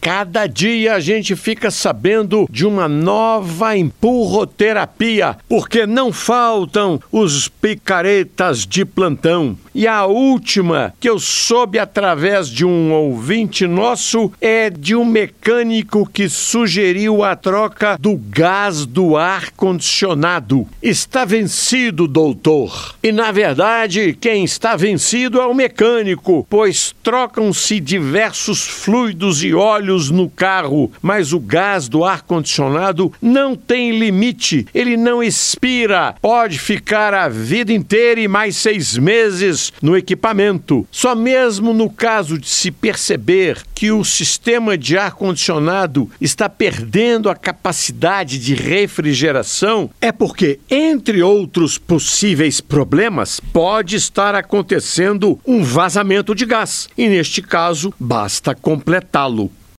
Cada dia a gente fica sabendo de uma nova empurroterapia, porque não faltam os picaretas de plantão. E a última que eu soube através de um ouvinte nosso é de um mecânico que sugeriu a troca do gás do ar condicionado. Está vencido, doutor. E na verdade, quem está vencido é o mecânico, pois trocam-se diversos fluidos e óleos no carro, mas o gás do ar-condicionado não tem limite, ele não expira, pode ficar a vida inteira e mais seis meses no equipamento. Só mesmo no caso de se perceber que o sistema de ar-condicionado está perdendo a capacidade de refrigeração, é porque, entre outros possíveis problemas, pode estar acontecendo um vazamento de gás. E neste caso, basta completá-lo.